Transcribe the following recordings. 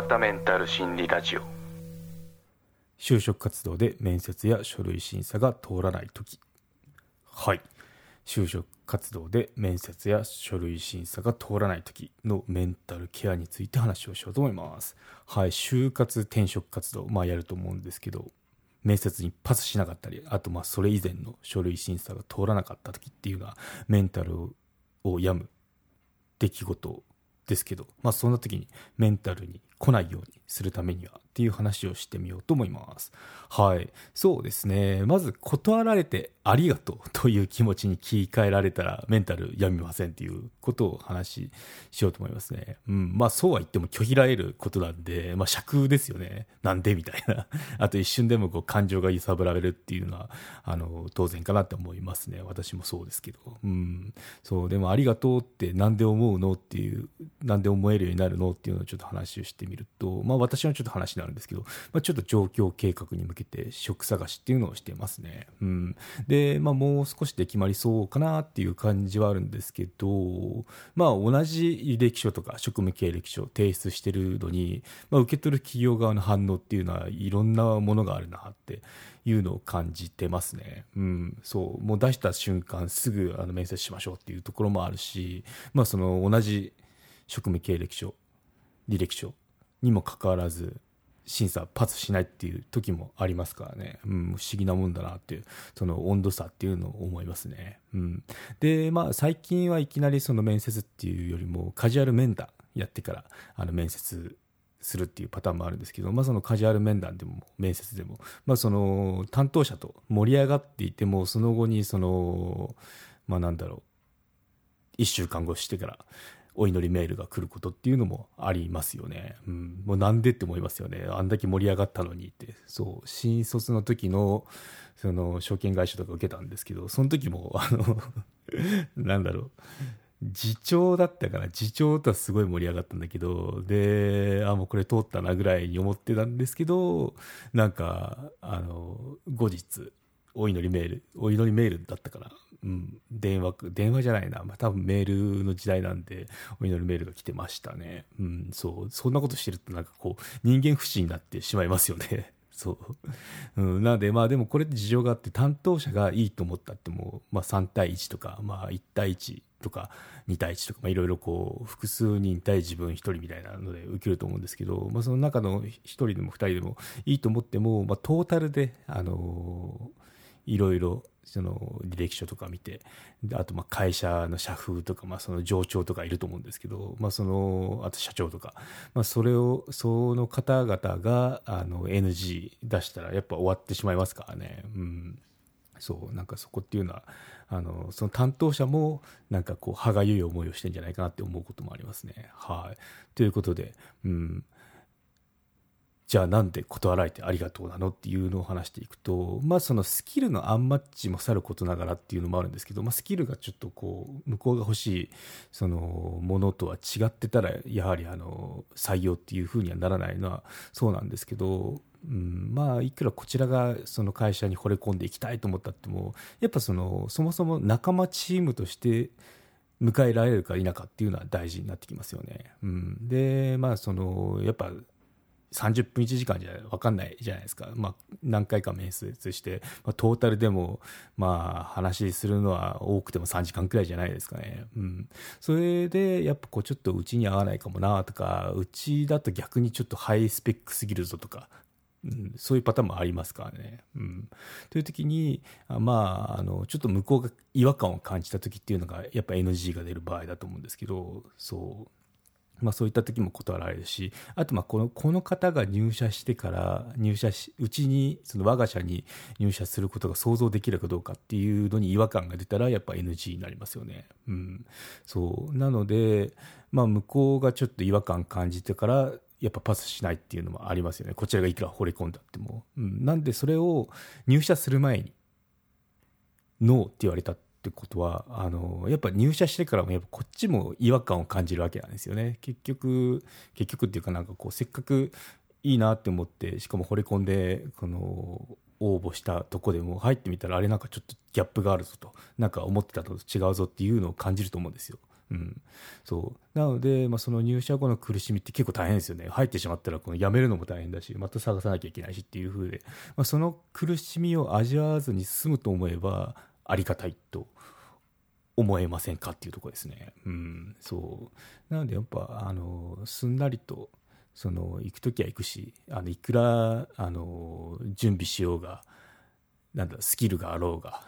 わったメンタル心理ラジオ。就職活動で面接や書類審査が通らない時。はい。就職活動で面接や書類審査が通らない時のメンタルケアについて話をしようと思います。はい。就活転職活動。まあやると思うんですけど面接にパスしなかったりあとまあそれ以前の書類審査が通らなかった時っていうのはメンタルを病む出来事ですけど、まあ、そんな時にメンタルに来ないようにするためにはっていう話をしてみようと思います。はい。そうですね。まず断られてありがとうという気持ちに切り替えられたらメンタル病みませんっていうことを話ししようと思いますね。うん。まあそうは言っても拒否られることなんで、まあ尺ですよね。なんで？みたいな。あと一瞬でもこう感情が揺さぶられるっていうのは、あの、当然かなって思いますね。私もそうですけど。うん。そう。でもありがとうってなんで思うの？っていう、なんで思えるようになるの？っていうのをちょっと話をしてみると、まあ私のちょっと話になるんですけど、まあちょっと状況計画に向けて職探しっていうのをしてますね。うん。で、まあもう少しで決まりそうかなっていう感じはあるんですけど、まあ同じ履歴書とか職務経歴書提出してるのに、まあ受け取る企業側の反応っていうのはいろんなものがあるなっていうのを感じてますね。うん。そう。もう出した瞬間すぐあの面接しましょうっていうところもあるし、まあその同じ職務経歴書、履歴書にもかかわらず、審査パスしないっていう時もありますからね、うん、不思議なもんだなっていう、その温度差っていうのを思いますね。うん、で、まあ、最近はいきなりその面接っていうよりも、カジュアル面談やってから、あの面接するっていうパターンもあるんですけど、まあ、そのカジュアル面談でも面接でも、まあ、その担当者と盛り上がっていてもその後にそのまあなんだろう1週間後してからお祈りメールが来ることっていうのもありますよね。うん、もうなんでって思いますよね。あんだけ盛り上がったのにって。そう、新卒の時の、その、証券会社とか受けたんですけど、その時も、あの なんだろう。次長だったから、次長とはすごい盛り上がったんだけど、で、あ、もうこれ通ったなぐらいに思ってたんですけど、なんか、あの、後日、お祈りメール、お祈りメールだったから、うん、電話、電話じゃないな。まあ、多分メールの時代なんで、お祈りメールが来てましたね。うん、そう。そんなことしてるとなんかこう、人間不信になってしまいますよね。そう。うん、なので、まあでもこれって事情があって、担当者がいいと思ったっても、まあ3対1とか、まあ1対1とか2対1とか、まあいろいろこう、複数人対自分1人みたいなので受けると思うんですけど、まあその中の1人でも2人でもいいと思っても、まあトータルで、あのーいろいろその履歴書とか見てあとまあ会社の社風とか、まあ、その上長とかいると思うんですけど、まあ、そのあと社長とか、まあ、それをその方々があの NG 出したらやっぱ終わってしまいますからね。うんそうなんかそこっていうのはあのその担当者もなんかこう歯がゆい思いをしてんじゃないかなって思うこともありますね。はい、ということで、うん、じゃあなんで断られてありがとうなのっていうのを話していくと、まあそのスキルのアンマッチもさることながらっていうのもあるんですけど、まあスキルがちょっとこう、向こうが欲しいそのものとは違ってたら、やはりあの、採用っていうふうにはならないのはそうなんですけど、うん、まあいくらこちらがその会社に惚れ込んでいきたいと思ったっても、やっぱその、そもそも仲間チームとして、迎えられるか否かっていうのは大事になってきますよね。うん、で、まあその、やっぱ30分1時間じゃ分かんないじゃないですか。まあ、何回か面接して、まあ、トータルでも、まあ、話するのは多くても3時間くらいじゃないですかね。うん。それで、やっぱこう、ちょっとうちに合わないかもなとか、うちだと逆にちょっとハイスペックすぎるぞとか、うん、そういうパターンもありますからね。うん、という時に、まあ、あの、ちょっと向こうが違和感を感じた時っていうのが、やっぱ NG が出る場合だと思うんですけど、そう。まあ、そういった時も断られるし、あとまあこのこの方が入社してから入社し、うちにその我が社に入社することが想像できるかどうかっていうのに違和感が出たらやっぱ NG になりますよね。うん、そうなので、まあ、向こうがちょっと違和感感じてからやっぱパスしないっていうのもありますよね。こちらがいくら惚れ込んだっても。うん、なんでそれを入社する前にノーって言われたってことは、あの、やっぱ入社してからもやっぱこっちも違和感を感じるわけなんですよね。結局、結局っていうかなんかこう、せっかくいいなって思って、しかも惚れ込んで、この、応募したとこでも入ってみたらあれなんかちょっとギャップがあるぞと、なんか思ってたのと違うぞっていうのを感じると思うんですよ。うん、そう。なので、まあ、その入社後の苦しみって結構大変ですよね。入ってしまったらこの辞めるのも大変だしまた探さなきゃいけないしっていう風で、まあ、その苦しみを味わわずに済むと思えばありがたいと思えませんかっていうところですね。うん、そう。なのでやっぱ、あの、すんなりと、その、行くときは行くし、あの、いくら、あの、準備しようが、なんだ、スキルがあろうが、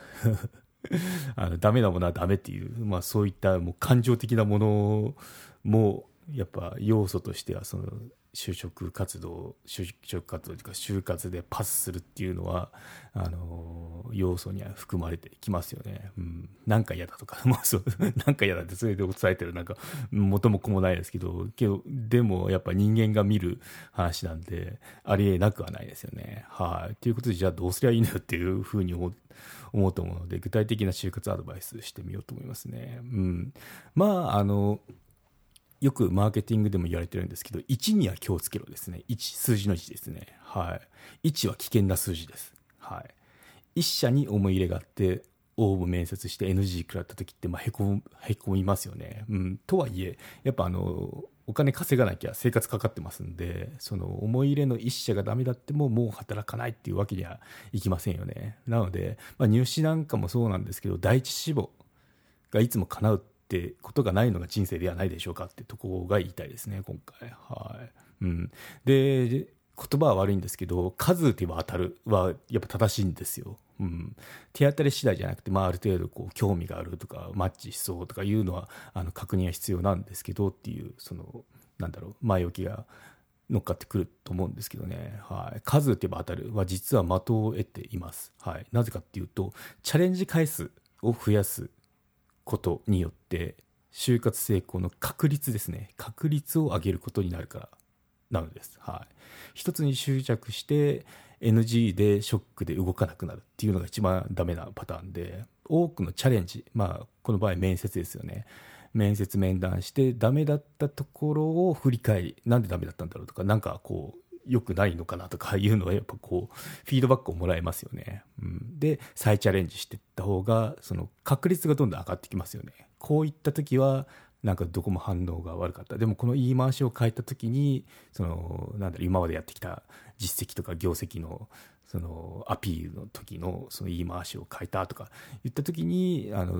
あの、ダメなものはダメっていう、まあそういったもう感情的なものも、やっぱ要素としては、その、就職活動、就職活動というか、就活でパスするっていうのは、あの、要素には含まれてきますよね。うん。なんか嫌だとか、まあそう、なんか嫌だってそれで伝えてる、なんか、元も子もないですけど、けど、でもやっぱ人間が見る話なんで、ありえなくはないですよね。はい。ということで、じゃあどうすりゃいいのよっていうふうに思思うと思うので、具体的な就活アドバイスしてみようと思いますね。うん。まあ、あの、よくマーケティングでも言われてるんですけど、1には気をつけろですね。1、数字の1ですね。はい。1は危険な数字です。はい。1社に思い入れがあって、応募面接して NG 食らった時って、まあ、へこむ、へこみますよね。うん。とはいえ、やっぱあの、お金稼がなきゃ生活かかってますんで、その思い入れの1社がダメだってももう働かないっていうわけにはいきませんよね。なので、まあ、入試なんかもそうなんですけど、第一志望がいつも叶うってことがないのが人生ではないでしょうかってとこが言いたいですね、今回。はい。うん。で、言葉は悪いんですけど、数打てば当たるはやっぱ正しいんですよ。うん。手当たり次第じゃなくて、まあある程度こう興味があるとか、マッチしそうとかいうのは、あの確認は必要なんですけどっていう、その、なんだろう、前置きが乗っかってくると思うんですけどね。はい。数打てば当たるは実は的を得ています。はい。なぜかっていうと、チャレンジ回数を増やすことによって就活成功の確率ですね。確率を上げることになるから。なのです。はい。一つに執着して NG でショックで動かなくなるっていうのが一番ダメなパターンで多くのチャレンジまあこの場合面接ですよね。面接面談してダメだったところを振り返りなんでダメだったんだろうとかなんかこう良くないのかなとかいうのはやっぱこうフィードバックをもらえますよね、うん、で再チャレンジしていった方がその確率がどんどん上がってきますよね。こういった時はなんかどこも反応が悪かった。でもこの言い回しを変えた時にそのなんだろう今までやってきた実績とか業績のそのアピールの時のその言い回しを変えたとか言った時にあの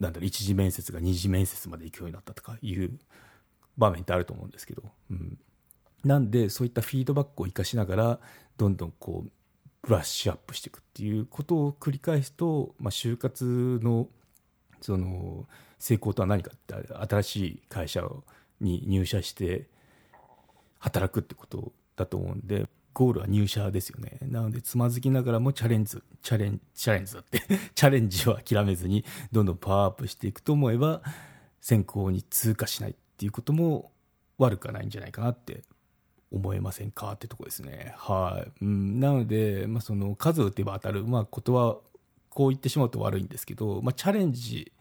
なんだろう一次面接が二次面接まで行くようになったとかいう場面ってあると思うんですけど、うん、なんでそういったフィードバックを生かしながらどんどんこうブラッシュアップしていくっていうことを繰り返すと、まあ、就活のその成功とは何かって新しい会社に入社して働くってことだと思うんでゴールは入社ですよね。なのでつまずきながらもチャレンジチャレンチャレンジだって チャレンジを諦めずにどんどんパワーアップしていくと思えば選考に通過しないっていうことも悪くはないんじゃないかなって思えませんか？ってとこですね。はい。うん、なので、まあ、その数を打てば当たる、まあ、ことはこう言ってしまうと悪いんですけど、まあ、チャレンジ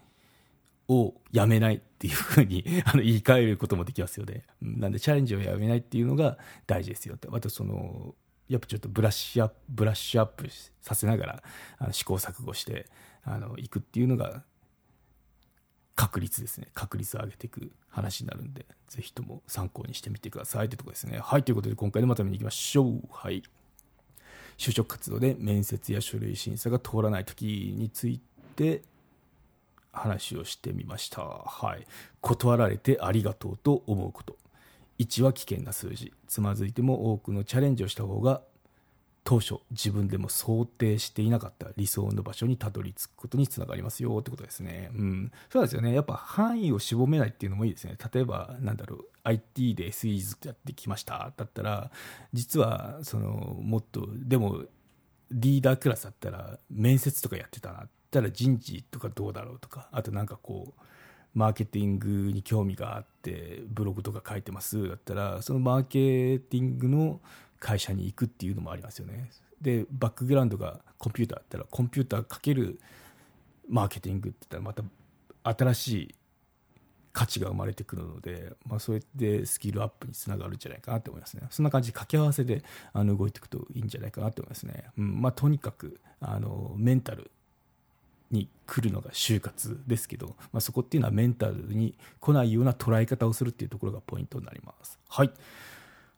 をやめないっていうふうに あの言い換えることもできますよね。なんでチャレンジをやめないっていうのが大事ですよって。あとその、やっぱちょっとブラッシュアップ、ブラッシュアップさせながらあの試行錯誤してあの行くっていうのが確率ですね。確率を上げていく話になるんで、ぜひとも参考にしてみてくださいってとこですね。はい、ということで今回のまとめに行きましょう。はい。就職活動で面接や書類審査が通らない時について話をしてみました。はい。断られてありがとうと思うこと。1は危険な数字。つまずいても多くのチャレンジをした方が当初自分でも想定していなかった理想の場所にたどり着くことにつながりますよってことですね。うん。そうですよね。やっぱ範囲を絞めないっていうのもいいですね。例えば、なんだろう、IT で SE ずっとやってきました。だったら、実は、その、もっと、でも、リーダークラスだったら、面接とかやってたな。ったら人事とかどうだろうとか、あとなんかこう、マーケティングに興味があってブログとか書いてますだったらそのマーケティングの会社に行くっていうのもありますよねでバックグラウンドがコンピューターだったらコンピューターかけるマーケティングって言ったらまた新しい価値が生まれてくるので、まあ、そうやってスキルアップにつながるんじゃないかなと思いますねそんな感じで掛け合わせであの動いていくといいんじゃないかなと思いますね、うんまあ、とにかくあのメンタルに来るのが就活ですけど、まあ、そこっていうのはメンタルに来ないような捉え方をするっていうところがポイントになります。はい。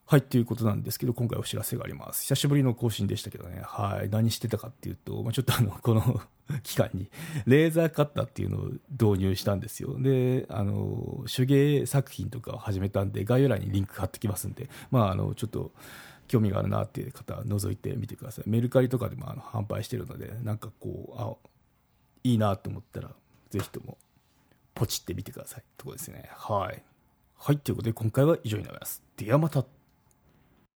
はい、ということなんですけど、今回お知らせがあります。久しぶりの更新でしたけどね、はい、何してたかっていうと、まあ、ちょっとあの、この 期間に、レーザーカッターっていうのを導入したんですよ。で、あの、手芸作品とかを始めたんで、概要欄にリンク貼ってきますんで、まあ、あの、ちょっと、興味があるなっていう方は覗いてみてください。メルカリとかでもあの販売してるので、なんかこう、あ、いいなと思ったら、ぜひとも、ポチってみてください。とこですね。はい。はい、ということで今回は以上になります。ではまた。